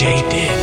great did.